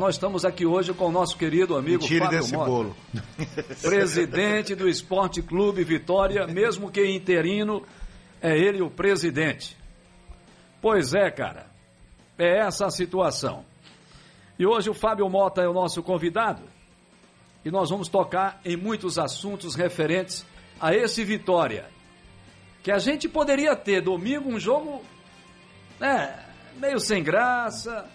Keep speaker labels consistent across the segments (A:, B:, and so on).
A: Nós estamos aqui hoje com o nosso querido amigo
B: Tire
A: Fábio
B: desse
A: Mota,
B: bolo.
A: presidente do Esporte Clube Vitória, mesmo que interino, é ele o presidente. Pois é, cara, é essa a situação. E hoje o Fábio Mota é o nosso convidado e nós vamos tocar em muitos assuntos referentes a esse Vitória. Que a gente poderia ter domingo um jogo, né, meio sem graça,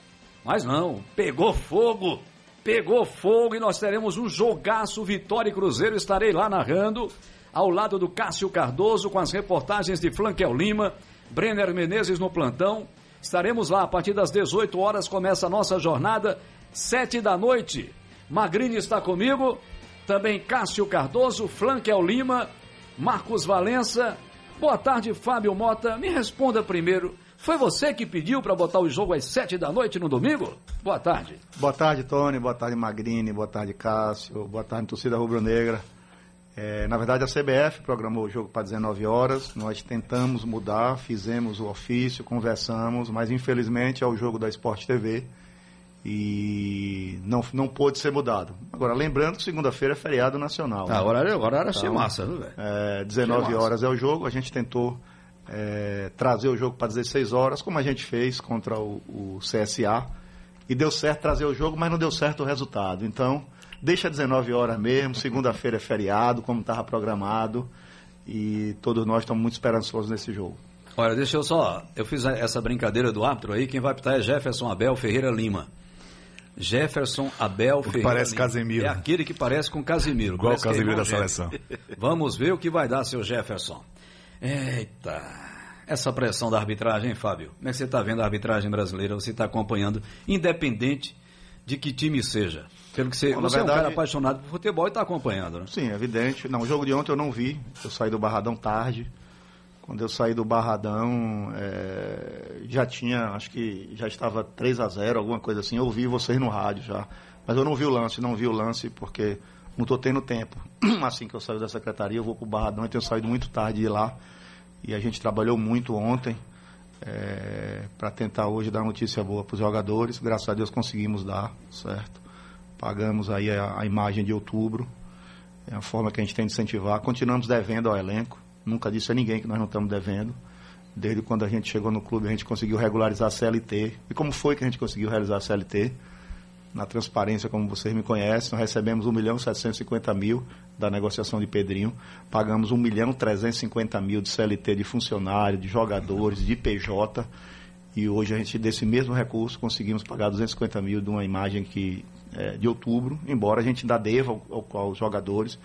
A: mas não, pegou fogo, pegou fogo e nós teremos um jogaço Vitória e Cruzeiro. Estarei lá narrando, ao lado do Cássio Cardoso, com as reportagens de Flanquel Lima, Brenner Menezes no plantão. Estaremos lá a partir das 18 horas, começa a nossa jornada, 7 da noite. Magrini está comigo, também Cássio Cardoso, Flanquel Lima, Marcos Valença. Boa tarde, Fábio Mota. Me responda primeiro. Foi você que pediu para botar o jogo às sete da noite no domingo? Boa tarde.
B: Boa tarde, Tony. Boa tarde, Magrini. Boa tarde, Cássio. Boa tarde, torcida rubro-negra. É, na verdade, a CBF programou o jogo para 19 horas. Nós tentamos mudar, fizemos o ofício, conversamos, mas infelizmente é o jogo da Sport TV e não, não pôde ser mudado. Agora, lembrando que segunda-feira é feriado nacional.
A: Ah,
B: né?
A: agora, agora era
B: Então,
A: massa, viu, velho?
B: É, 19
A: Achei massa.
B: horas é o jogo, a gente tentou é, trazer o jogo para 16 horas, como a gente fez contra o, o CSA. E deu certo trazer o jogo, mas não deu certo o resultado. Então, deixa 19 horas mesmo, segunda-feira é feriado, como estava programado. E todos nós estamos muito esperançosos nesse jogo.
A: Olha, deixa eu só. Eu fiz essa brincadeira do árbitro aí. Quem vai pitar é Jefferson Abel Ferreira Lima. Jefferson Abel
C: que
A: Ferreira.
C: parece
A: Lima.
C: Casemiro.
A: É aquele que parece com Casimiro.
C: Igual
A: Parece
C: o Casemiro
A: é
C: da seleção.
A: Vamos ver o que vai dar, seu Jefferson. Eita. Essa pressão da arbitragem, hein, Fábio? Como é que você está vendo a arbitragem brasileira? Você está acompanhando, independente de que time seja. Pelo que você,
B: Bom, na
A: você é um
B: verdade-
A: cara apaixonado por futebol e está acompanhando, né?
B: Sim, evidente. Não, o jogo de ontem eu não vi. Eu saí do Barradão tarde. Quando eu saí do Barradão, é, já tinha, acho que já estava 3 a 0 alguma coisa assim. Eu ouvi vocês no rádio já. Mas eu não vi o lance, não vi o lance porque não estou tendo tempo. Assim que eu saio da secretaria, eu vou para o Barradão e tenho saído muito tarde de lá. E a gente trabalhou muito ontem para tentar hoje dar notícia boa para os jogadores. Graças a Deus conseguimos dar, certo? Pagamos aí a, a imagem de outubro. É a forma que a gente tem de incentivar. Continuamos devendo ao elenco. Nunca disse a ninguém que nós não estamos devendo. Desde quando a gente chegou no clube, a gente conseguiu regularizar a CLT. E como foi que a gente conseguiu realizar a CLT? Na transparência, como vocês me conhecem, nós recebemos 1 milhão e 750 mil da negociação de Pedrinho. Pagamos 1 milhão e 350 mil de CLT de funcionário, de jogadores, de PJ. E hoje a gente, desse mesmo recurso, conseguimos pagar 250 mil de uma imagem que, é, de outubro, embora a gente ainda deva ao- ao- aos jogadores.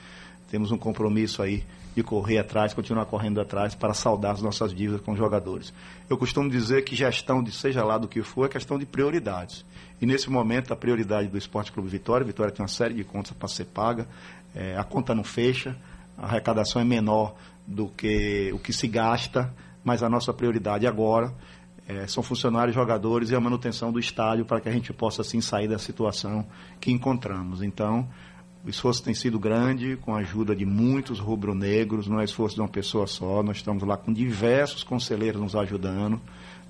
B: Temos um compromisso aí de correr atrás, continuar correndo atrás para saldar as nossas dívidas com os jogadores. Eu costumo dizer que gestão de seja lá do que for é questão de prioridades. E nesse momento a prioridade do Esporte Clube Vitória, Vitória tem uma série de contas para ser paga, é, a conta não fecha, a arrecadação é menor do que o que se gasta, mas a nossa prioridade agora é, são funcionários, jogadores e a manutenção do estádio para que a gente possa assim sair da situação que encontramos. Então, o esforço tem sido grande, com a ajuda de muitos rubro-negros, não é esforço de uma pessoa só, nós estamos lá com diversos conselheiros nos ajudando.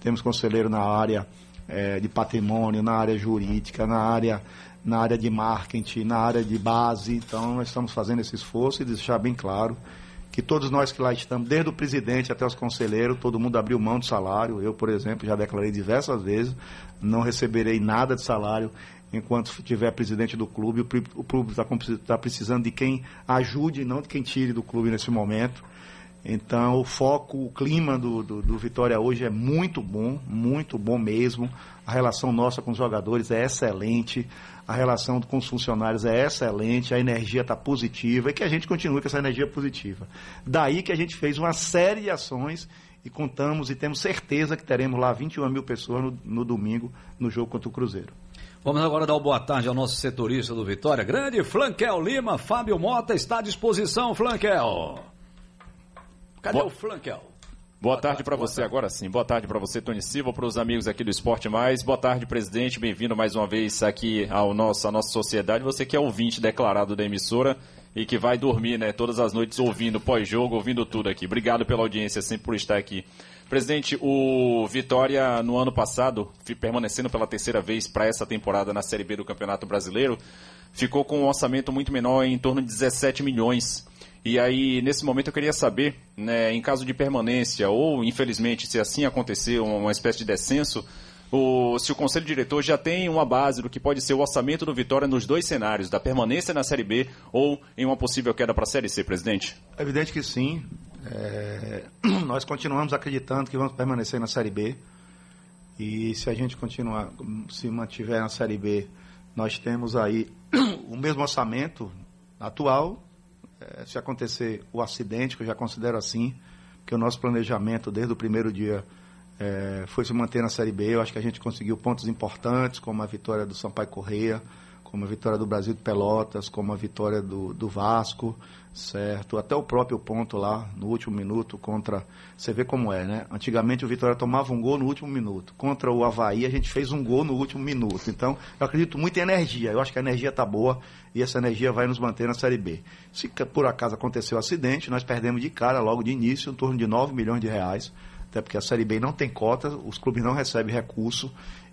B: Temos conselheiro na área eh, de patrimônio, na área jurídica, na área, na área de marketing, na área de base. Então, nós estamos fazendo esse esforço e deixar bem claro que todos nós que lá estamos, desde o presidente até os conselheiros, todo mundo abriu mão do salário. Eu, por exemplo, já declarei diversas vezes, não receberei nada de salário enquanto tiver presidente do clube. O, clube está precisando de quem ajude, não de quem tire do clube nesse momento. Então, o foco, o clima do, do, do Vitória hoje é muito bom, muito bom mesmo. A relação nossa com os jogadores é excelente, a relação com os funcionários é excelente, a energia está positiva e que a gente continue com essa energia positiva. Daí que a gente fez uma série de ações e contamos e temos certeza que teremos lá 21 mil pessoas no, no domingo no jogo contra o Cruzeiro.
A: Vamos agora dar uma boa tarde ao nosso setorista do Vitória. Grande Flanquel Lima, Fábio Mota está à disposição, Flanquel. Cadê
D: Boa-
A: o Flanquel?
D: Boa tarde para você agora sim. Boa tarde para você, Tony Silva, para os amigos aqui do Esporte Mais. Boa tarde, presidente. Bem-vindo mais uma vez aqui ao nosso, à nossa sociedade. Você que é ouvinte declarado da emissora e que vai dormir, né, todas as noites ouvindo pós-jogo, ouvindo tudo aqui. Obrigado pela audiência, sempre por estar aqui Presidente, o Vitória no ano passado, permanecendo pela terceira vez para essa temporada na Série B do Campeonato Brasileiro, ficou com um orçamento muito menor, em torno de 17 milhões. E aí, nesse momento, eu queria saber, né, em caso de permanência, ou infelizmente, se assim acontecer, uma espécie de descenso, o, se o Conselho Diretor já tem uma base do que pode ser o orçamento do Vitória nos dois cenários, da permanência na Série B ou em uma possível queda para a Série C, presidente?
B: É evidente que sim. É, nós continuamos acreditando que vamos permanecer na Série B. E se a gente continuar, se mantiver na Série B, nós temos aí o mesmo orçamento atual. É, se acontecer o acidente, que eu já considero assim, que o nosso planejamento desde o primeiro dia é, foi se manter na Série B. Eu acho que a gente conseguiu pontos importantes, como a vitória do Sampaio Correia, como a vitória do Brasil de Pelotas, como a vitória do, do Vasco certo? Até o próprio ponto lá, no último minuto, contra. Você vê como é, né? Antigamente o Vitória tomava um gol no último minuto. Contra o Havaí, a gente fez um gol no último minuto. Então, eu acredito muito em energia. Eu acho que a energia está boa e essa energia vai nos manter na Série B. Se por acaso aconteceu um acidente, nós perdemos de cara logo de início, em torno de 9 milhões de reais. Até porque a Série B não tem cota, os clubes não recebem recurso.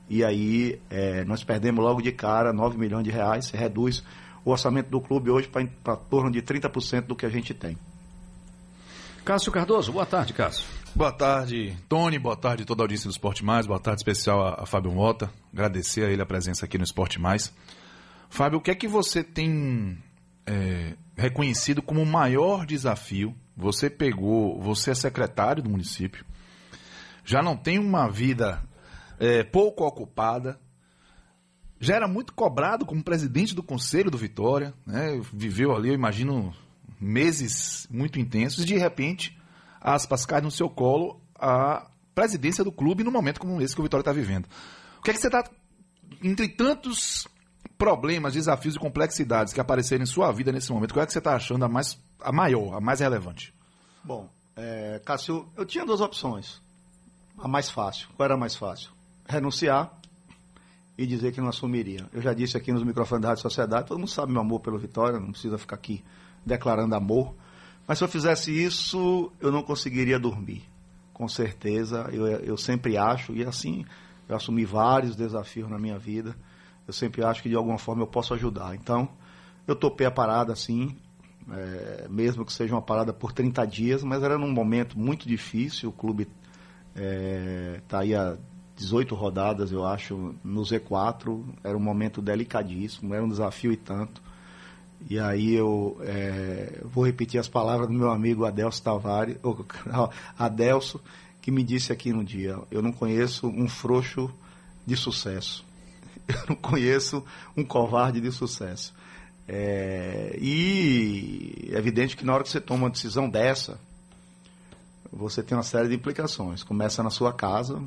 B: E aí é, nós perdemos logo de cara 9 milhões de reais, se reduz o orçamento do clube hoje para torno de 30% do que a gente tem.
A: Cássio Cardoso, boa tarde, Cássio.
C: Boa tarde, Tony, boa tarde toda a audiência do Esporte Mais, boa tarde especial a, a Fábio Mota, agradecer a ele a presença aqui no Esporte Mais. Fábio, o que é que você tem é, reconhecido como o maior desafio? Você pegou, você é secretário do município, já não tem uma vida é, pouco ocupada, já era muito cobrado como presidente do conselho do Vitória, né? viveu ali, eu imagino, meses muito intensos, e de repente, aspas, cai no seu colo a presidência do clube no momento como esse que o Vitória está vivendo. O que é que você está, entre tantos problemas, desafios e complexidades que apareceram em sua vida nesse momento, qual é que você está achando a, mais, a maior, a mais relevante?
B: Bom, é, Cássio, eu tinha duas opções. A mais fácil. Qual era a mais fácil? Renunciar e dizer que não assumiria. Eu já disse aqui nos microfones da Rádio Sociedade, todo mundo sabe meu amor pelo Vitória, não precisa ficar aqui declarando amor. Mas se eu fizesse isso, eu não conseguiria dormir. Com certeza, eu, eu sempre acho, e assim, eu assumi vários desafios na minha vida, eu sempre acho que de alguma forma eu posso ajudar. Então, eu topei a parada assim, é, mesmo que seja uma parada por 30 dias, mas era num momento muito difícil, o clube está é, tá aí há 18 rodadas, eu acho, no Z4. Era um momento delicadíssimo, era um desafio e tanto. E aí eu é, vou repetir as palavras do meu amigo Adelso Tavares, ou, Adelso, que me disse aqui no dia, eu não conheço um frouxo de sucesso. Eu não conheço um covarde de sucesso. É, e é evidente que na hora que você toma uma decisão dessa, você tem uma série de implicações. Começa na sua casa,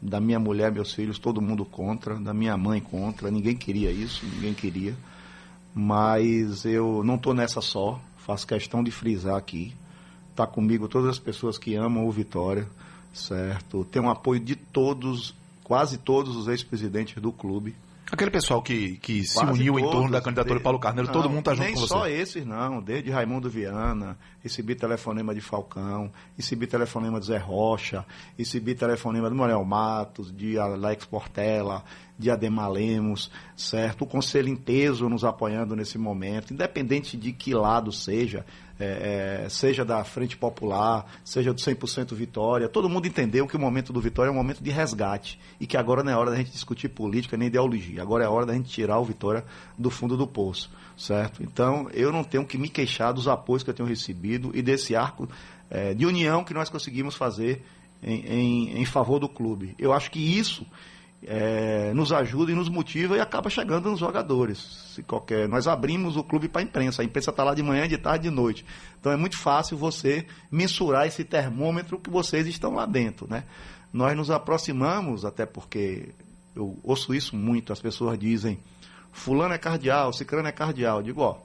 B: da minha mulher, meus filhos, todo mundo contra, da minha mãe contra, ninguém queria isso, ninguém queria. Mas eu não estou nessa só, faço questão de frisar aqui. Está comigo todas as pessoas que amam o Vitória, certo? Tem um apoio de todos, quase todos os ex-presidentes do clube.
C: Aquele pessoal que, que se uniu todos, em torno da candidatura de Paulo Carneiro, não, todo mundo está junto com você.
B: Nem só esses, não. Desde Raimundo Viana, recebi telefonema de Falcão, recebi telefonema de Zé Rocha, recebi telefonema do Manuel Matos, de Alex Portela, de Ademar Lemos, certo? O conselho inteiro nos apoiando nesse momento, independente de que lado seja, é, é, seja da Frente Popular, seja do 100% Vitória, todo mundo entendeu que o momento do Vitória é um momento de resgate e que agora não é hora da gente discutir política nem ideologia, agora é hora da gente tirar o Vitória do fundo do poço, certo? Então, eu não tenho que me queixar dos apoios que eu tenho recebido e desse arco é, de união que nós conseguimos fazer em, em, em favor do clube. Eu acho que isso é, nos ajuda e nos motiva e acaba chegando nos jogadores. Se qualquer, nós abrimos o clube para a imprensa, a imprensa está lá de manhã, de tarde, de noite. Então é muito fácil você mensurar esse termômetro que vocês estão lá dentro, né? Nós nos aproximamos, até porque eu ouço isso muito, as pessoas dizem, fulano é cardeal, cicrano é cardeal. Eu digo, ó,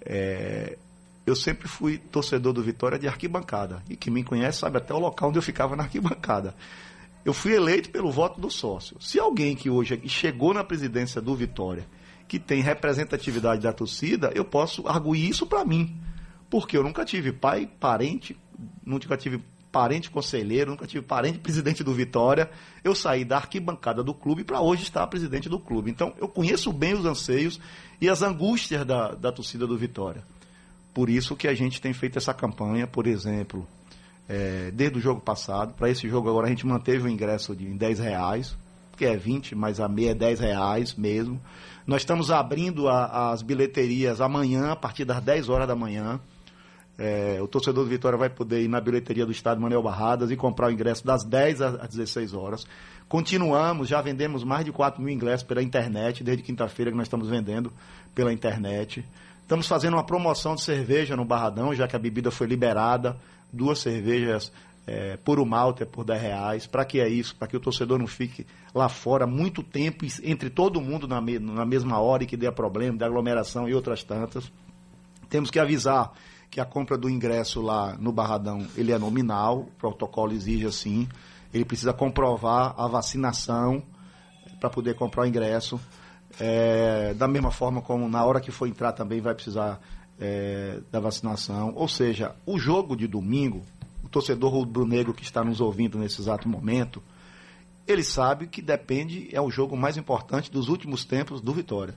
B: é, eu sempre fui torcedor do Vitória de arquibancada. E quem me conhece sabe até o local onde eu ficava na arquibancada. Eu fui eleito pelo voto do sócio. Se alguém que hoje chegou na presidência do Vitória, que tem representatividade da torcida, eu posso arguir isso para mim. Porque eu nunca tive pai, parente, nunca tive parente conselheiro, nunca tive parente presidente do Vitória. Eu saí da arquibancada do clube para hoje estar presidente do clube. Então, eu conheço bem os anseios e as angústias da, da torcida do Vitória. Por isso que a gente tem feito essa campanha, por exemplo, é, desde o jogo passado. Para esse jogo agora a gente manteve o ingresso de 10 reais, que é 20, mas a meia é 10 reais mesmo. Nós estamos abrindo a, as bilheterias amanhã, a partir das 10 horas da manhã. É, o torcedor do Vitória vai poder ir na bilheteria do Estado Manuel Barradas e comprar o ingresso das 10 às 16 horas. Continuamos, já vendemos mais de 4 mil ingressos pela internet, desde quinta-feira que nós estamos vendendo pela internet. Estamos fazendo uma promoção de cerveja no Barradão, já que a bebida foi liberada. Duas cervejas é, por o malte é por 10 reais. Para que é isso? Para que o torcedor não fique lá fora muito tempo entre todo mundo na, me, na mesma hora e que dê problema, dê aglomeração e outras tantas. Temos que avisar que a compra do ingresso lá no Barradão ele é nominal, o protocolo exige assim. Ele precisa comprovar a vacinação para poder comprar o ingresso. É, da mesma forma como na hora que for entrar também vai precisar é, da vacinação. Ou seja, o jogo de domingo, o torcedor rubro-negro que está nos ouvindo nesse exato momento, ele sabe que depende, é o jogo mais importante dos últimos tempos do Vitória.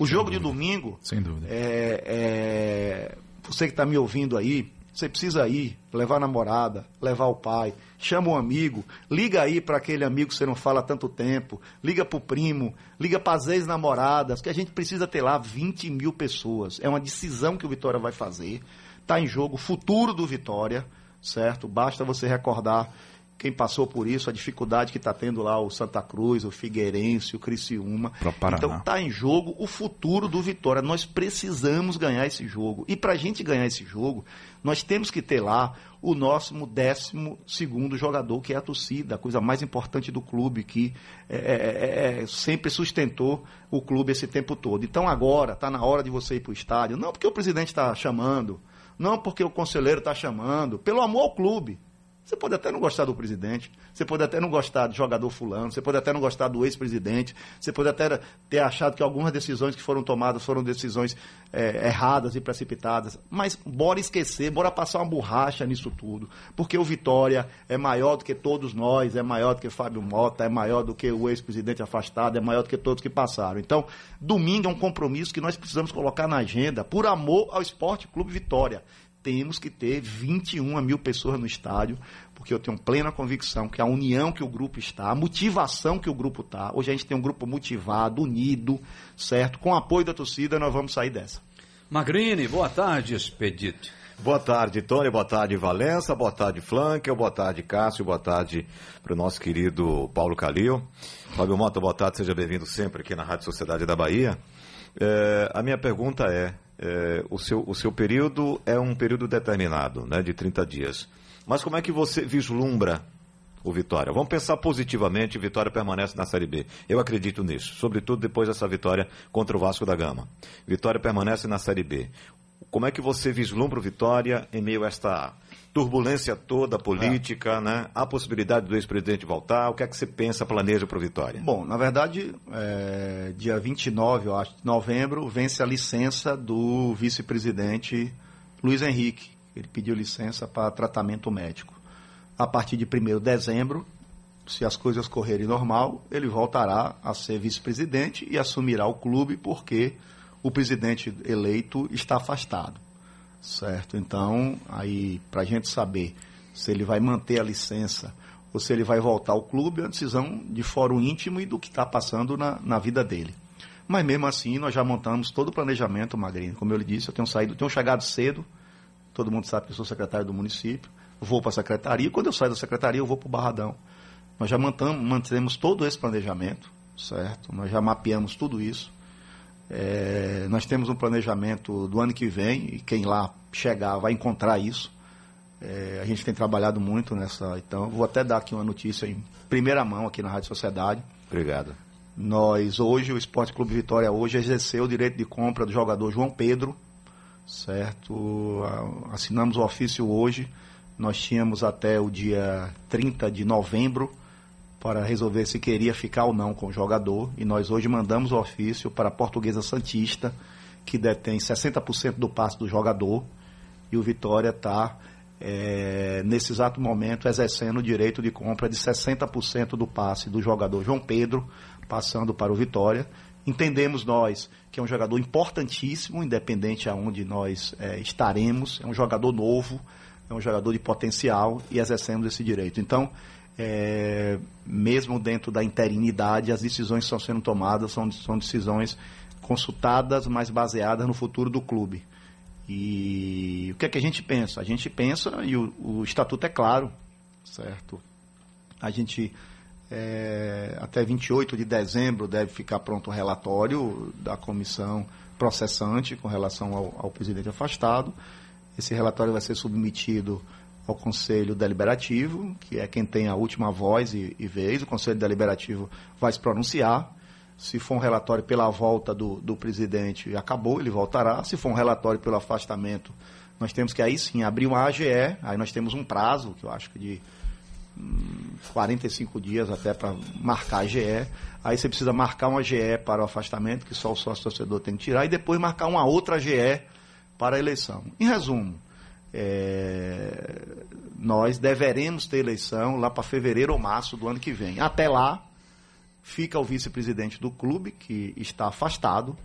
B: O Sem jogo dúvida. de domingo,
C: Sem dúvida.
B: É, é, você que está me ouvindo aí, você precisa ir, levar a namorada, levar o pai, chama um amigo, liga aí para aquele amigo que você não fala há tanto tempo, liga para o primo, liga para as ex-namoradas, que a gente precisa ter lá 20 mil pessoas. É uma decisão que o Vitória vai fazer. Está em jogo o futuro do Vitória, certo? Basta você recordar quem passou por isso, a dificuldade que está tendo lá o Santa Cruz, o Figueirense, o Criciúma. Então está em jogo o futuro do Vitória. Nós precisamos ganhar esse jogo. E para a gente ganhar esse jogo, nós temos que ter lá o nosso décimo segundo jogador, que é a torcida, a coisa mais importante do clube, que é, é, é, é sempre sustentou o clube esse tempo todo. Então agora está na hora de você ir para o estádio, não porque o presidente está chamando, não porque o conselheiro está chamando, pelo amor ao clube. Você pode até não gostar do presidente, você pode até não gostar do jogador fulano, você pode até não gostar do ex-presidente, você pode até ter achado que algumas decisões que foram tomadas foram decisões é, erradas e precipitadas. Mas bora esquecer, bora passar uma borracha nisso tudo. Porque o Vitória é maior do que todos nós, é maior do que Fábio Mota, é maior do que o ex-presidente afastado, é maior do que todos que passaram. Então, domingo é um compromisso que nós precisamos colocar na agenda por amor ao Esporte Clube Vitória temos que ter 21 mil pessoas no estádio, porque eu tenho plena convicção que a união que o grupo está, a motivação que o grupo está, hoje a gente tem um grupo motivado, unido, certo? Com o apoio da torcida, nós vamos sair dessa.
A: Magrini, boa tarde, Expedito.
E: Boa tarde, Tony. Boa tarde, Valença. Boa tarde, Flanker. Boa tarde, Cássio. Boa tarde para o nosso querido Paulo Calil. Fábio Mota, boa tarde. Seja bem-vindo sempre aqui na Rádio Sociedade da Bahia. É, a minha pergunta é, é, o, seu, o seu período é um período determinado, né, de 30 dias. Mas como é que você vislumbra o Vitória? Vamos pensar positivamente, Vitória permanece na Série B. Eu acredito nisso, sobretudo depois dessa vitória contra o Vasco da Gama. Vitória permanece na Série B. Como é que você vislumbra o Vitória em meio a esta turbulência toda política, é. né? A possibilidade do ex-presidente voltar. O que é que você pensa, planeja para o Vitória?
B: Bom, na verdade, é, dia 29, eu acho, de novembro, vence a licença do vice-presidente Luiz Henrique. Ele pediu licença para tratamento médico. A partir de 1 de dezembro, se as coisas correrem normal, ele voltará a ser vice-presidente e assumirá o clube porque o presidente eleito está afastado certo? Então, aí, para a gente saber se ele vai manter a licença ou se ele vai voltar ao clube, é uma decisão de fórum íntimo e do que está passando na, na vida dele. Mas mesmo assim, nós já montamos todo o planejamento, Magrinho. Como eu lhe disse, eu tenho saído, tenho chegado cedo, todo mundo sabe que eu sou secretário do município, vou para a secretaria, quando eu saio da secretaria, eu vou para o Barradão. Nós já mantamos, mantemos todo esse planejamento, certo? Nós já mapeamos tudo isso. É, nós temos um planejamento do ano que vem, e quem lá chegar vai encontrar isso. É, a gente tem trabalhado muito nessa. Então, vou até dar aqui uma notícia em primeira mão aqui na Rádio Sociedade.
E: Obrigado.
B: Nós, hoje, o Esporte Clube Vitória hoje exerceu o direito de compra do jogador João Pedro, certo? Assinamos o ofício hoje. Nós tínhamos até o dia 30 de novembro para resolver se queria ficar ou não com o jogador. E nós hoje mandamos o ofício para a Portuguesa Santista, que detém 60% do passe do jogador. E o Vitória está é, nesse exato momento, exercendo o direito de compra de 60% do passe do jogador João Pedro, passando para o Vitória. Entendemos nós que é um jogador importantíssimo, independente aonde nós é, estaremos, é um jogador novo, é um jogador de potencial e exercemos esse direito. Então, é, mesmo dentro da interinidade, as decisões que estão sendo tomadas são, são decisões consultadas, mas baseadas no futuro do clube. E o que é que a gente pensa? A gente pensa, e o, o estatuto é claro, certo? A gente, é, até 28 de dezembro, deve ficar pronto o relatório da comissão processante com relação ao, ao presidente afastado. Esse relatório vai ser submetido ao Conselho Deliberativo, que é quem tem a última voz e, e vez. O Conselho Deliberativo vai se pronunciar. Se for um relatório pela volta do, do presidente, acabou, ele voltará. Se for um relatório pelo afastamento, nós temos que aí sim abrir uma AGE, aí nós temos um prazo, que eu acho que de hum, 45 dias até para marcar a AGE. Aí você precisa marcar uma AGE para o afastamento, que só o sócio torcedor tem que tirar, e depois marcar uma outra AGE para a eleição. Em resumo, é, nós deveremos ter eleição lá para fevereiro ou março do ano que vem. Até lá, fica o vice-presidente do clube, que está afastado,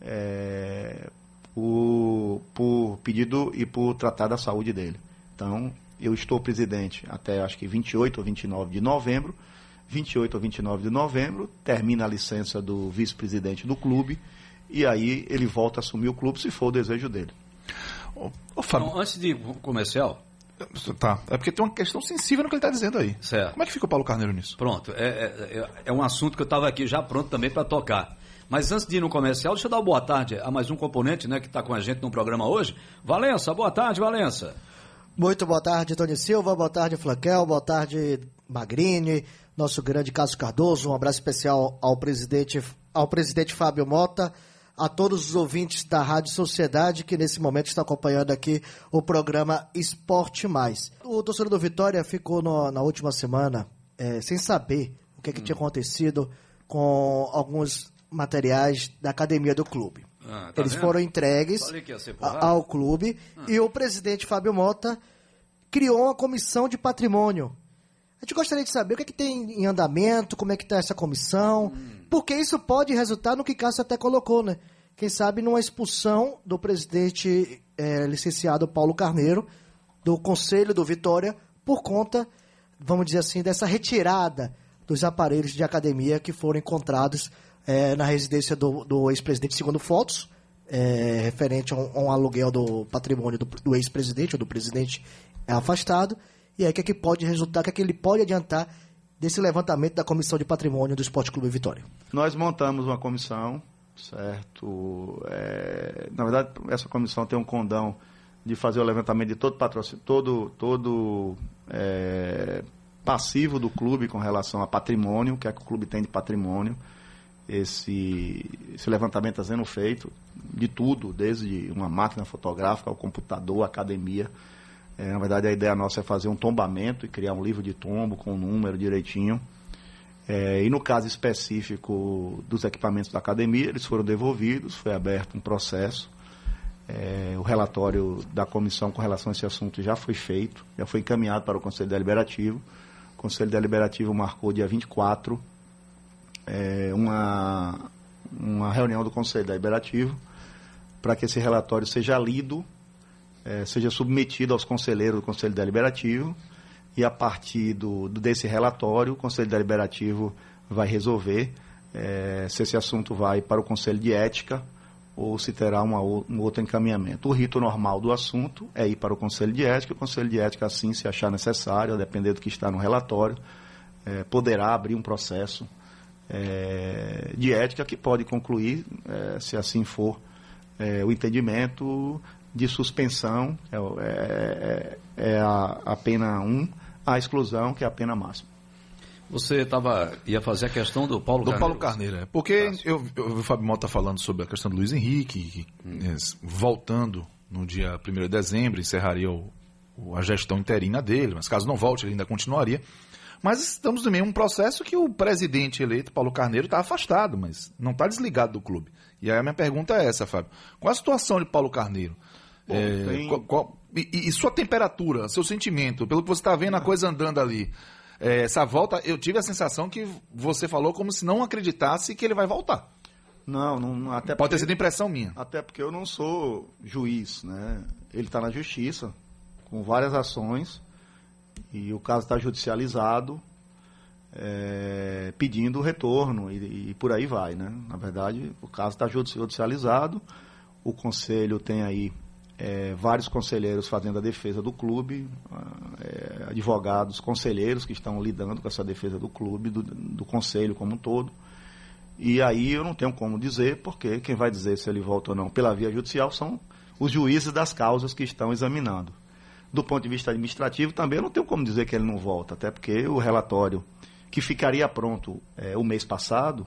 B: é, por, por, pedido e por tratar da saúde dele. Então, eu estou presidente até acho que 28 ou 29 de novembro. 28 ou 29 de novembro, termina a licença do vice-presidente do clube e aí ele volta a assumir o clube se for o desejo dele.
A: Ô, ô, Fábio, então, antes de comercial.
C: Tá, é porque tem uma questão sensível no que ele está dizendo aí.
A: Certo.
C: Como é que fica o Paulo Carneiro nisso?
A: Pronto, é, é, é, é um assunto que eu estava aqui já pronto também para tocar. Mas antes de ir no comercial, deixa eu dar uma boa tarde a mais um componente né, que está com a gente no programa hoje. Valença, boa tarde, Valença.
F: Muito boa tarde, Tony Silva, boa tarde, Flanquel, boa tarde, Magrini, nosso grande Cássio Cardoso, um abraço especial ao presidente, ao presidente Fábio Mota a todos os ouvintes da Rádio Sociedade que nesse momento está acompanhando aqui o programa Esporte Mais. O torcedor do Vitória ficou no, na última semana é, sem saber o que, é que hum. tinha acontecido com alguns materiais da academia do clube. Ah, tá Eles vendo? foram entregues ao clube ah. e o presidente Fábio Mota criou uma comissão de patrimônio. A gente gostaria de saber o que, é que tem em andamento, como é que está essa comissão, hum. Porque isso pode resultar no que Cássio até colocou, né? Quem sabe numa expulsão do presidente é, licenciado Paulo Carneiro do Conselho do Vitória por conta, vamos dizer assim, dessa retirada dos aparelhos de academia que foram encontrados é, na residência do, do ex-presidente, segundo fotos, é, referente a um, a um, aluguel do patrimônio do, do ex-presidente ou do presidente afastado. E aí o que, é que pode resultar, o que, é que ele pode adiantar desse levantamento da Comissão de Patrimônio do Esporte Clube Vitória?
B: Nós montamos uma comissão, certo? É, na verdade, essa comissão tem um condão de fazer o levantamento de todo patrocínio, todo, todo é, passivo do clube com relação a patrimônio, que é que o clube tem de patrimônio. Esse, esse levantamento está sendo feito de tudo, desde uma máquina fotográfica ao computador, academia. É, na verdade, a ideia nossa é fazer um tombamento e criar um livro de tombo com o número direitinho. É, e no caso específico dos equipamentos da academia, eles foram devolvidos, foi aberto um processo. É, o relatório da comissão com relação a esse assunto já foi feito, já foi encaminhado para o Conselho Deliberativo. O Conselho Deliberativo marcou dia 24 é, uma, uma reunião do Conselho Deliberativo para que esse relatório seja lido é, seja submetido aos conselheiros do Conselho Deliberativo e a partir do, desse relatório o Conselho Deliberativo vai resolver é, se esse assunto vai para o Conselho de Ética ou se terá uma, um outro encaminhamento. O rito normal do assunto é ir para o Conselho de Ética, o Conselho de Ética, assim, se achar necessário, a depender do que está no relatório, é, poderá abrir um processo é, de ética que pode concluir, se assim for o entendimento, de suspensão, é, é, é, é a, a, pena 1, a exclusão, que é a pena máxima.
A: Você tava, ia fazer a questão do Paulo
C: do
A: Carneiro.
C: Paulo Carneiro, é. Porque eu, eu, eu, o Fábio Mota falando sobre a questão do Luiz Henrique, hum. É, voltando no dia 1 de dezembro, encerraria o, o, a gestão interina dele, mas caso não volte, ele ainda continuaria. Mas estamos também em um processo que o presidente eleito, Paulo Carneiro, está afastado, mas não está desligado do clube. E aí a minha pergunta é essa, Fábio. Qual a situação de Paulo Carneiro?
B: Bom,
C: É,
B: tem-
C: qual- qual- e, e- sua temperatura, seu sentimento, pelo que você está vendo a coisa andando ali. É, essa volta, eu tive a sensação que você falou como se não acreditasse que ele vai voltar.
B: Não, não até
C: Pode ter sido impressão minha.
B: Até porque eu não sou juiz, né? Ele está na justiça, com várias ações, e o caso está judicializado, é, pedindo o retorno, e, e por aí vai, né? Na verdade, o caso está judicializado, o conselho tem aí é, vários conselheiros fazendo a defesa do clube, é, advogados, conselheiros que estão lidando com essa defesa do clube, do, do conselho como um todo. E aí eu não tenho como dizer, porque quem vai dizer se ele volta ou não pela via judicial são os juízes das causas que estão examinando. Do ponto de vista administrativo, também eu não tenho como dizer que ele não volta, até porque o relatório que ficaria pronto eh, o mês passado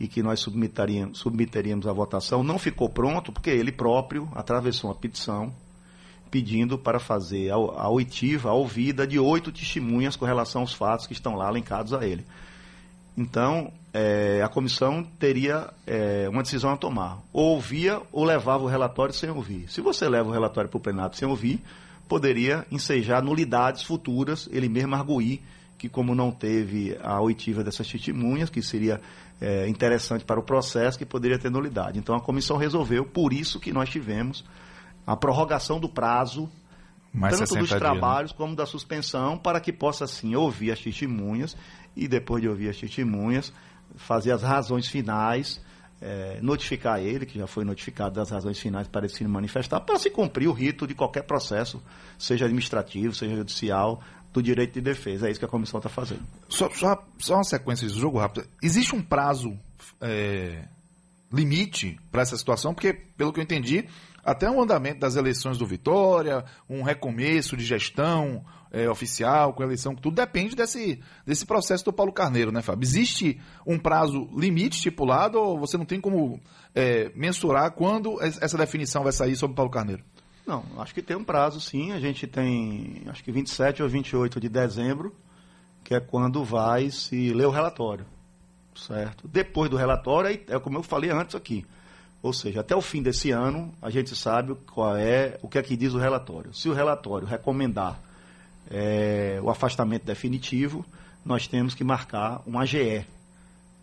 B: e que nós submeteríamos, submeteríamos à votação não ficou pronto porque ele próprio atravessou uma petição pedindo para fazer a, a oitiva, a ouvida de oito testemunhas com relação aos fatos que estão lá elencados a ele. Então, eh, a comissão teria eh, uma decisão a tomar. Ou ouvia ou levava o relatório sem ouvir. Se você leva o relatório para o plenário sem ouvir, poderia ensejar nulidades futuras, ele mesmo arguir que como não teve a oitiva dessas testemunhas, que seria eh, interessante para o processo, que poderia ter nulidade. Então a comissão resolveu, por isso que nós tivemos a prorrogação do prazo
C: Mais
B: tanto
C: 60
B: dos
C: dias, né?
B: trabalhos como da suspensão, para que possa, sim, ouvir as testemunhas e, depois de ouvir as testemunhas, fazer as razões finais, eh, notificar ele, que já foi notificado das razões finais para ele se manifestar, para se cumprir o rito de qualquer processo, seja administrativo, seja judicial, do direito de defesa. É isso que a comissão está fazendo.
C: Só, só, só uma sequência de jogo rápido. Existe um prazo é, limite para essa situação? Porque, pelo que eu entendi, até o andamento das eleições do Vitória, um recomeço de gestão é, oficial, com eleição, tudo depende desse, desse processo do Paulo Carneiro, né, Fábio? Existe um prazo limite estipulado ou você não tem como é, mensurar quando es- essa definição vai sair sobre o Paulo Carneiro?
B: Não, acho que tem um prazo, sim. A gente tem, acho que 27 ou 28 de dezembro, que é quando vai se ler o relatório, certo? Depois do relatório, é como eu falei antes aqui. Ou seja, até o fim desse ano, a gente sabe qual é, o que é que diz o relatório. Se o relatório recomendar é, o afastamento definitivo, nós temos que marcar um AGE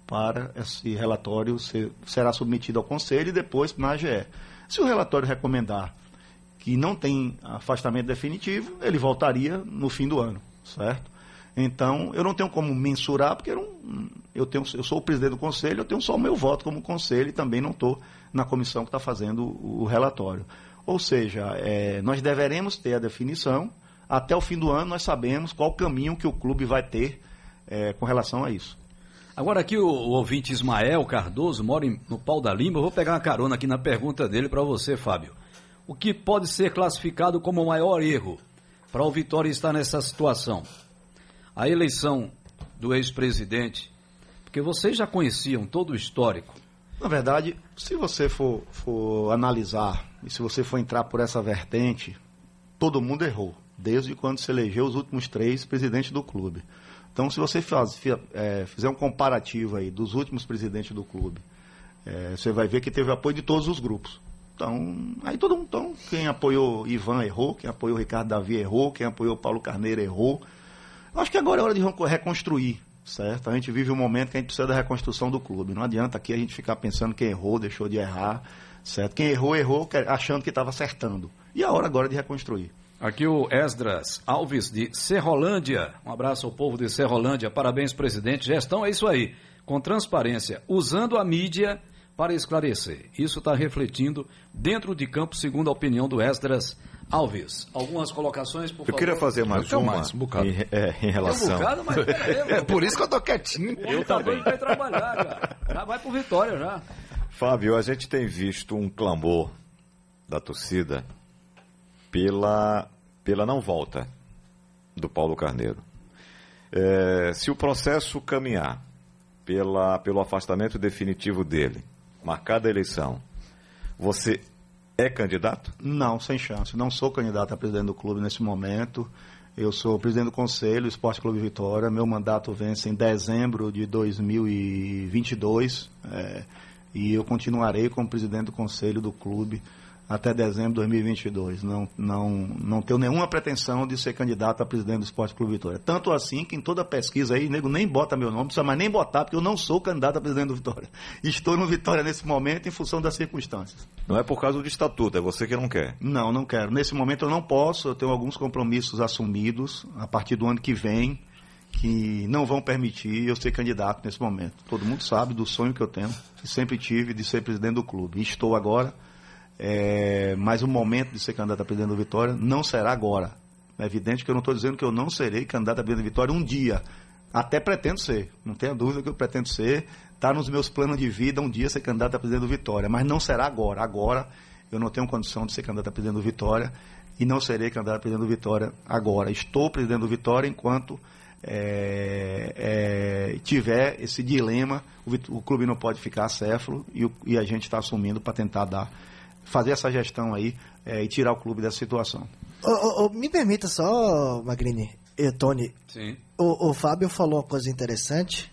B: para esse relatório ser, será submetido ao Conselho e depois na AGE. Se o relatório recomendar que não tem afastamento definitivo, ele voltaria no fim do ano, certo? Então, eu não tenho como mensurar, porque eu, não, eu, tenho, eu sou o presidente do conselho, eu tenho só o meu voto como conselho e também não estou na comissão que está fazendo o, relatório. Ou seja, é, nós deveremos ter a definição, até o fim do ano nós sabemos qual caminho que o clube vai ter é, com relação a isso.
A: Agora aqui o, o ouvinte Ismael Cardoso mora em- no Pau da Lima. Eu vou pegar uma carona aqui na pergunta dele para você, Fábio. O que pode ser classificado como o maior erro para o Vitória estar nessa situação? A eleição do ex-presidente, porque vocês já conheciam todo o histórico.
B: Na verdade, se você for, for analisar e se você for entrar por essa vertente, todo mundo errou, desde quando se elegeu os últimos três presidentes do clube. Então, se você faz- é, fizer um comparativo aí dos últimos presidentes do clube, é, você vai ver que teve apoio de todos os grupos. Então, aí todo mundo, então, quem apoiou Ivan errou, quem apoiou Ricardo Davi errou, quem apoiou Paulo Carneiro errou. Eu acho que agora é hora de reconstruir, certo? A gente vive um momento que a gente precisa da reconstrução do clube. Não adianta aqui a gente ficar pensando quem errou, deixou de errar, certo? Quem errou, errou, achando que estava acertando. E a hora agora é de reconstruir.
A: Aqui o Esdras Alves de Serrolândia. Um abraço ao povo de Serrolândia. Parabéns, presidente. Gestão é isso aí. Com transparência, usando a mídia para esclarecer. Isso está refletindo dentro de campo, segundo a opinião do Esdras Alves. Algumas colocações, por
E: Eu
A: favor.
E: queria fazer mais
C: Então,
E: uma
C: mais, um bocado.
E: em, é, em
A: Tem um
E: relação.
A: bocado, mas peraí,
C: É por isso que eu tô quietinho.
A: Eu também. Vai trabalhar, cara. Já vai pro Vitória, já.
E: Fábio, a gente tem visto um clamor da torcida pela, pela não volta do Paulo Carneiro. É, se o processo caminhar pela, pelo afastamento definitivo dele, marcada a eleição, você é candidato?
B: Não, sem chance. Não sou candidato a presidente do clube nesse momento. Eu sou presidente do Conselho, Esporte Clube Vitória. Meu mandato vence em dezembro de 2022. é, e eu continuarei como presidente do Conselho do clube até dezembro de 2022. Não, não, não tenho nenhuma pretensão de ser candidato a presidente do Esporte Clube Vitória. Tanto assim que em toda pesquisa aí, nego nem bota meu nome, não precisa mais nem botar, porque eu não sou candidato a presidente do Vitória. Estou no Vitória nesse momento em função das circunstâncias.
E: Não é por causa do estatuto, é você que não quer.
B: Não, não quero. Nesse momento eu não posso, eu tenho alguns compromissos assumidos a partir do ano que vem que não vão permitir eu ser candidato nesse momento. Todo mundo sabe do sonho que eu tenho, que sempre tive de ser presidente do clube. estou agora é, mas o momento de ser candidato a presidente do Vitória não será agora. É evidente que eu não estou dizendo que eu não serei candidato a presidente do Vitória um dia. Até pretendo ser. Não tenha dúvida que eu pretendo ser. Está nos meus planos de vida um dia ser candidato a presidente do Vitória. Mas não será agora. Agora eu não tenho condição de ser candidato a presidente do Vitória e não serei candidato a presidente do Vitória agora. Estou presidente do Vitória enquanto é, é, tiver esse dilema, o, o, clube não pode ficar acéfalo e, e a gente está assumindo para tentar dar fazer essa gestão aí é, e tirar o clube dessa situação.
F: Oh, oh, me permita só, Magrini e Tony.
A: Sim.
F: O, o Fábio falou uma coisa interessante,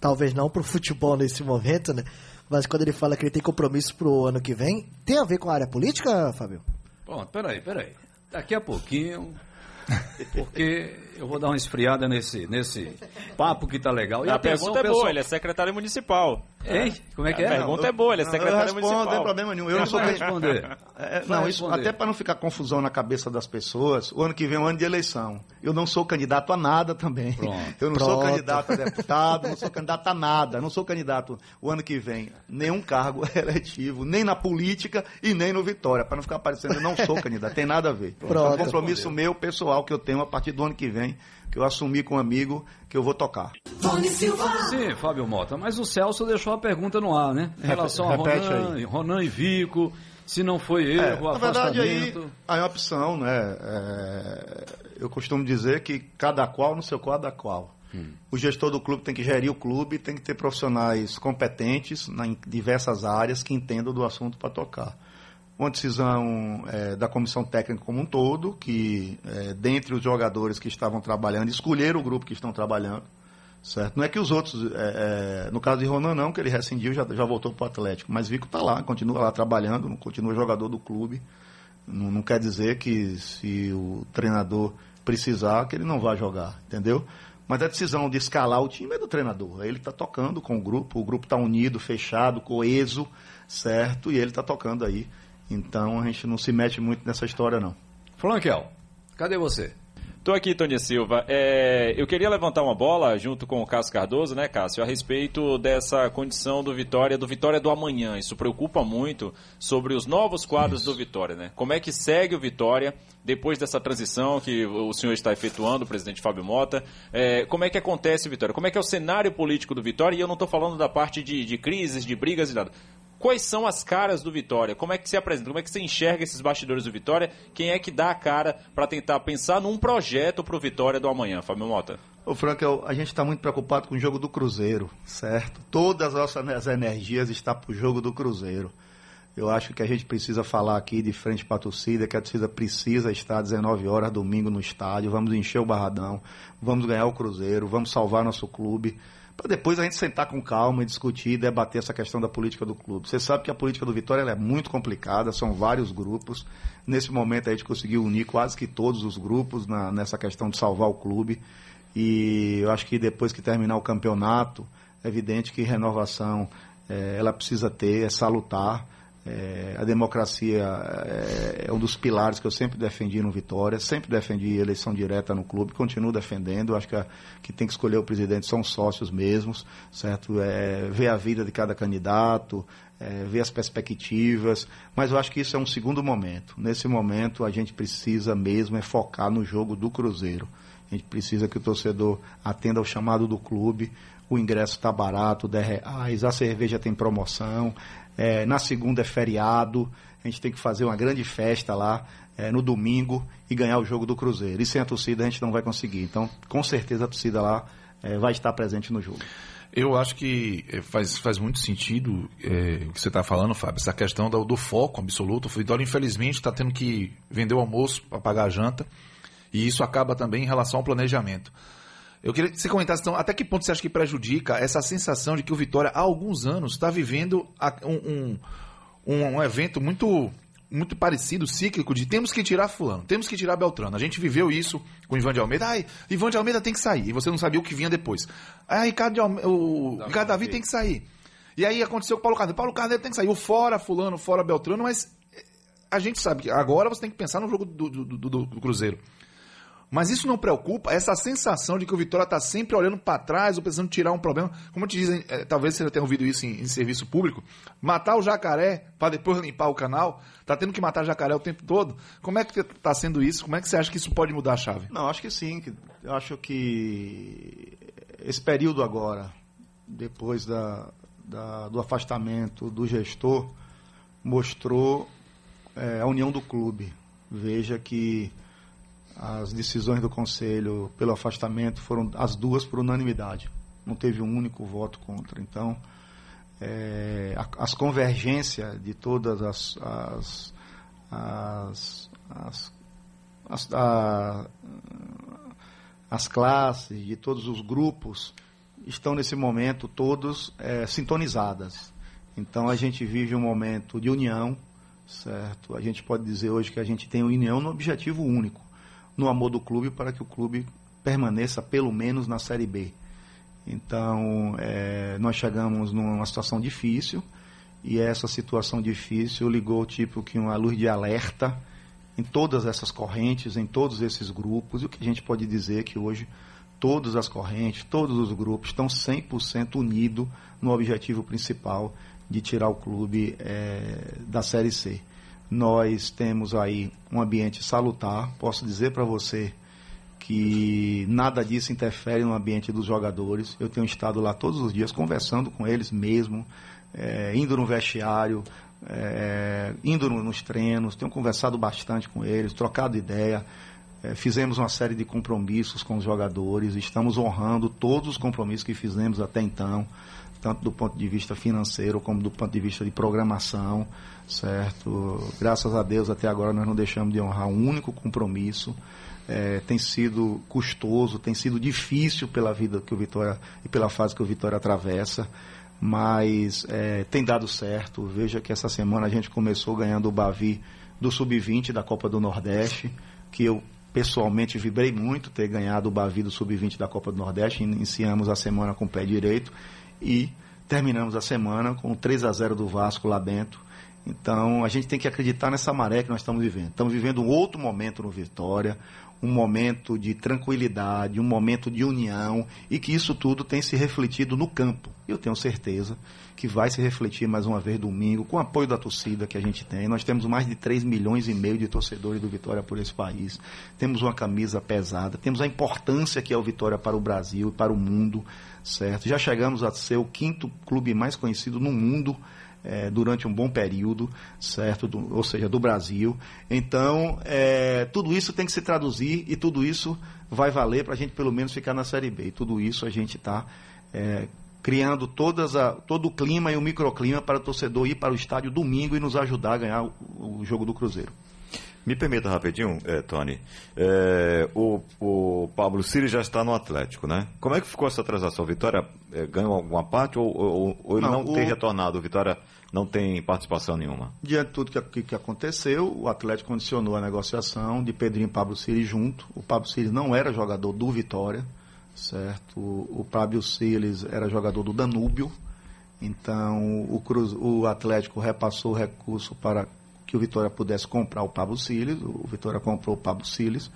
F: talvez não para o futebol nesse momento, né? Mas quando ele fala que ele tem compromisso para o ano que vem, tem a ver com a área política, Fábio?
A: Bom, peraí, peraí. Daqui a pouquinho porque eu vou dar uma esfriada nesse, nesse papo que tá legal.
D: E a, a pergunta é boa, ele é secretário municipal.
A: Hein? Como é que é?
D: A pergunta é boa, ele é secretário eu respondo, municipal. Não
B: tem problema nenhum. Eu não sou responder. É, não, isso, até para não ficar confusão na cabeça das pessoas, o ano que vem é um ano de eleição. Eu não sou candidato a nada também. Pronto. Eu não Pronto. sou candidato a deputado, não sou candidato a nada. Não sou candidato o ano que vem nenhum cargo eletivo, nem na política e nem no Vitória. Para não ficar parecendo, eu não sou candidato. Tem nada a ver. Pronto. É um compromisso meu, pessoal, que eu tenho a partir do ano que vem que eu assumi com um amigo que eu vou tocar.
A: Sim, Fábio Mota, mas o Celso deixou a pergunta no ar, né? Em relação a Ronan, Ronan e Vico, se não foi erro, é, Na verdade,
B: aí, aí é opção, né? É, eu costumo dizer que cada qual no seu cada qual. Hum. O gestor do clube tem que gerir o clube, tem que ter profissionais competentes em diversas áreas que entendam do assunto para tocar uma decisão é, da comissão técnica como um todo, que é, dentre os jogadores que estavam trabalhando, escolheram o grupo que estão trabalhando, certo? Não é que os outros, é, é no caso de Ronan não, que ele rescindiu, já, já voltou para o Atlético, mas Vico está lá, continua lá trabalhando, continua jogador do clube, não, não, quer dizer que se o treinador precisar, que ele não vai jogar, entendeu? Mas a decisão de escalar o time é do treinador. Ele está tocando com o grupo, o grupo está unido, fechado, coeso, certo? E ele está tocando aí então a gente não se mete muito nessa história, não.
A: Flankel, cadê você?
D: Estou aqui, Tony Silva. É, eu queria levantar uma bola junto com o Cássio Cardoso, né, Cássio, a respeito dessa condição do Vitória, do Vitória do amanhã. Isso preocupa muito sobre os novos quadros Isso. do Vitória, né? Como é que segue o Vitória depois dessa transição que o senhor está efetuando, o presidente Fábio Mota? É, como é que acontece o Vitória? Como é que é o cenário político do Vitória? E eu não estou falando da parte de, de crises, de brigas e nada. Quais são as caras do Vitória? Como é que se apresenta? Como é que você enxerga esses bastidores do Vitória? Quem é que dá a cara para tentar pensar num projeto para o Vitória do amanhã, Fábio Mota?
B: Ô Frank, a gente está muito preocupado com o jogo do Cruzeiro, certo? Todas as nossas energias estão para o jogo do Cruzeiro. Eu acho que a gente precisa falar aqui de frente para a torcida, que a torcida precisa estar às 19 horas domingo no estádio. Vamos encher o Barradão, vamos ganhar o Cruzeiro, vamos salvar nosso clube para depois a gente sentar com calma e discutir e debater essa questão da política do clube. Você sabe que a política do Vitória é muito complicada, são vários grupos. Nesse momento a gente conseguiu unir quase que todos os grupos na, nessa questão de salvar o clube. E eu acho que depois que terminar o campeonato, é evidente que renovação é, ela precisa ter, é salutar. É, a democracia é, é, um dos pilares que eu sempre defendi no Vitória, sempre defendi eleição direta no clube, continuo defendendo. Acho que, a, que tem que escolher o presidente são sócios mesmos, certo? É, ver a vida de cada candidato, é, ver as perspectivas, mas eu acho que isso é um segundo momento. Nesse momento, a gente precisa mesmo é focar no jogo do Cruzeiro. A gente precisa que o torcedor atenda ao chamado do clube. O ingresso está barato, 10 reais, a cerveja tem promoção, é, na segunda é feriado, a gente tem que fazer uma grande festa lá é, no domingo e ganhar o jogo do Cruzeiro. E sem a torcida a gente não vai conseguir. Então, com certeza a torcida lá é, vai estar presente no jogo.
C: Eu acho que é, faz, faz muito sentido é, o que você está falando, Fábio, essa questão do, do foco absoluto. O Vitória, infelizmente, está tendo que vender o almoço para pagar a janta, e isso acaba também em relação ao planejamento. Eu queria que você comentasse, então, até que ponto você acha que prejudica essa sensação de que o Vitória, há alguns anos, está vivendo um, um, um, evento muito muito parecido, cíclico, de temos que tirar fulano, temos que tirar Beltrano. A gente viveu isso com o Ivan de Almeida. Ai, Ivan de Almeida tem que sair. E você não sabia o que vinha depois. Ah, Ricardo, de Alme... o
D: Davi
C: Ricardo Davi tem que sair. E aí aconteceu com o Paulo Carneiro. Paulo Carneiro tem que sair. O fora fulano, fora Beltrano, mas a gente sabe que agora você tem que pensar no jogo do- do- do- do Cruzeiro. Mas isso não preocupa, essa sensação de que o Vitória está sempre olhando para trás ou pensando em tirar um problema. Como te dizem, eh, talvez você já tenha ouvido isso em, em serviço público, matar o jacaré para depois limpar o canal, tá tendo que matar jacaré o tempo todo. Como é que está sendo isso? Como é que você acha que isso pode mudar a chave?
B: Não, acho que sim. Eu acho que esse período agora, depois da, da- do afastamento do gestor, mostrou eh, a união do clube. Veja que as decisões do conselho pelo afastamento foram as duas por unanimidade. Não teve um único voto contra. Então, eh, a- as convergências de todas as, as, as, as as, a- as classes, de todos os grupos, estão nesse momento todos eh, sintonizadas. Então a gente vive um momento de união, certo? A gente pode dizer hoje que a gente tem união no objetivo único, no amor do clube para que o clube permaneça pelo menos na Série B. Então eh, nós chegamos numa situação difícil e essa situação difícil ligou tipo que uma luz de alerta em todas essas correntes, em todos esses grupos, e o que a gente pode dizer é que hoje todas as correntes, todos os grupos estão 100% unidos no objetivo principal de tirar o clube eh, da Série C. Nós temos aí um ambiente salutar, posso dizer para você que nada disso interfere no ambiente dos jogadores. Eu tenho estado lá todos os dias conversando com eles mesmo, eh, indo no vestiário, eh, indo no- nos treinos, tenho conversado bastante com eles, trocado ideia. eh, fizemos uma série de compromissos com os jogadores, estamos honrando todos os compromissos que fizemos até então, tanto do ponto de vista financeiro como do ponto de vista de programação, certo? Graças a Deus até agora nós não deixamos de honrar um único compromisso. É, tem sido custoso, tem sido difícil pela vida que o Vitória e pela fase que o Vitória atravessa, mas é, tem dado certo. Veja que essa semana a gente começou ganhando o Bavi do Sub-20 da Copa do Nordeste, que eu pessoalmente vibrei muito ter ganhado o Bavi do Sub-20 da Copa do Nordeste. Iniciamos a semana com o pé direito e terminamos a semana com 3 a 0 do Vasco lá dentro. Então a gente tem que acreditar nessa maré que nós estamos vivendo. Estamos vivendo um outro momento no Vitória, um momento de tranquilidade, um momento de união e que isso tudo tem se refletido no campo. Eu tenho certeza que vai se refletir mais uma vez domingo com o apoio da torcida que a gente tem. Nós temos mais de 3 milhões e meio de torcedores do Vitória por esse país. Temos uma camisa pesada, temos a importância que é o Vitória para o Brasil e para o mundo, certo? Já chegamos a ser o quinto clube mais conhecido no mundo é, durante um bom período, certo? Do- ou seja, do Brasil. Então, é, tudo isso tem que se traduzir e tudo isso vai valer para a gente pelo menos ficar na Série B. E tudo isso a gente está criando a, todo o clima e o microclima para o torcedor ir para o estádio domingo e nos ajudar a ganhar o, o jogo do Cruzeiro.
E: Me permita rapidinho, eh, Tony. Eh, o, o Pablo Ciri já está no Atlético, né? Como é que ficou essa transação? Vitória eh, ganhou alguma parte ou, ou- ou ele não,
B: Não,
E: tem
B: o-
E: retornado? O Vitória não tem participação nenhuma?
B: Diante de tudo que, que, que aconteceu, o Atlético condicionou a negociação de Pedrinho e Pablo Ciri junto. O Pablo Ciri não era jogador do Vitória, certo? O, o Pablo Ciri era jogador do Danúbio. Então, o, Cruz, o Atlético repassou o recurso para que o Vitória pudesse comprar o Pablo Siles. O Vitória comprou o Pablo Siles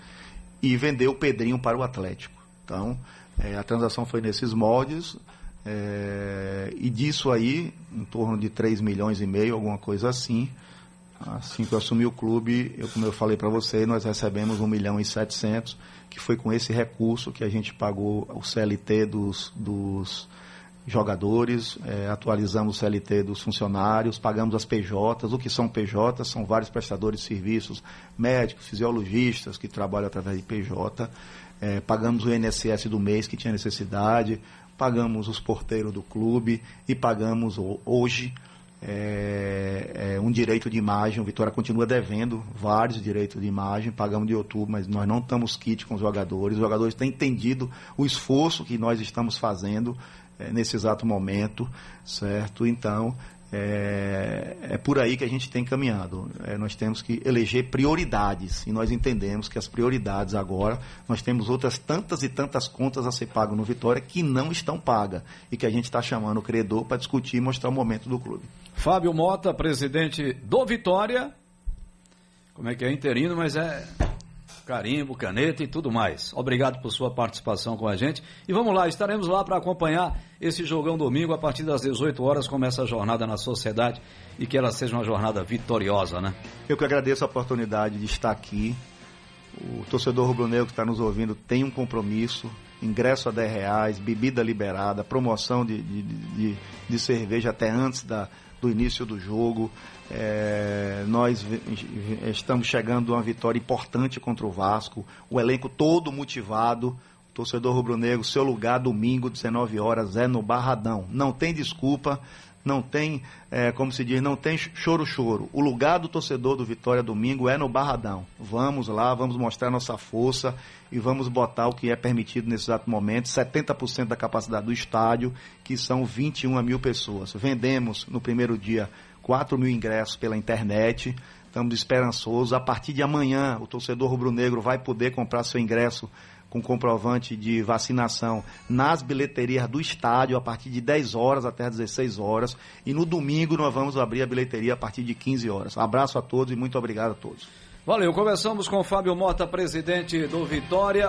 B: e vendeu o Pedrinho para o Atlético. Então, eh, a transação foi nesses moldes. eh, e disso aí, em torno de 3 milhões e meio, alguma coisa assim. Assim que eu assumi o clube, eu, como eu falei para você, nós recebemos 1 milhão e 700, que foi com esse recurso que a gente pagou o CLT dos, dos jogadores, eh, atualizamos o CLT dos funcionários, pagamos as PJs. O que são PJs? São vários prestadores de serviços, médicos, fisiologistas que trabalham através de PJ. Eh, pagamos o INSS do mês que tinha necessidade, pagamos os porteiros do clube e pagamos ho- hoje é, é, um direito de imagem. O Vitória continua devendo vários direitos de imagem, pagamos de outubro, mas nós não estamos kit com os jogadores. Os jogadores têm entendido o esforço que nós estamos fazendo é, nesse exato momento, certo? Então, É, é, por aí que a gente tem caminhado. É, nós temos que eleger prioridades e nós entendemos que as prioridades agora, nós temos outras tantas e tantas contas a ser pagas no Vitória que não estão pagas e que a gente está chamando o credor para discutir e mostrar o momento do clube.
A: Fábio Mota, presidente do Vitória. Como é que é interino, mas é carimbo, caneta e tudo mais. Obrigado por sua participação com a gente. E vamos lá, estaremos lá para acompanhar esse jogão domingo a partir das 18 horas. Começa a jornada na sociedade e que ela seja uma jornada vitoriosa, né?
B: Eu que agradeço a oportunidade de estar aqui. O torcedor rubro-negro que está nos ouvindo tem um compromisso. Ingresso a 10 reais, bebida liberada, promoção de, de, de, de cerveja até antes da, do início do jogo. É, nós estamos chegando a uma vitória importante contra o Vasco, o elenco todo motivado. Torcedor rubro-negro, seu lugar domingo, 19 horas, é no Barradão. Não tem desculpa, não tem, é, como se diz, não tem choro-choro. O lugar do torcedor do Vitória domingo é no Barradão. Vamos lá, vamos mostrar nossa força e vamos botar o que é permitido nesse exato momento: 70% da capacidade do estádio, que são 21 mil pessoas. Vendemos no primeiro dia 4 mil ingressos pela internet. Estamos esperançosos. A partir de amanhã, o torcedor rubro-negro vai poder comprar seu ingresso com comprovante de vacinação nas bilheterias do estádio a partir de 10 horas até 16 horas. E no domingo nós vamos abrir a bilheteria a partir de 15 horas. Abraço a todos e muito obrigado a todos.
A: Valeu, conversamos com Fábio Mota, presidente do Vitória.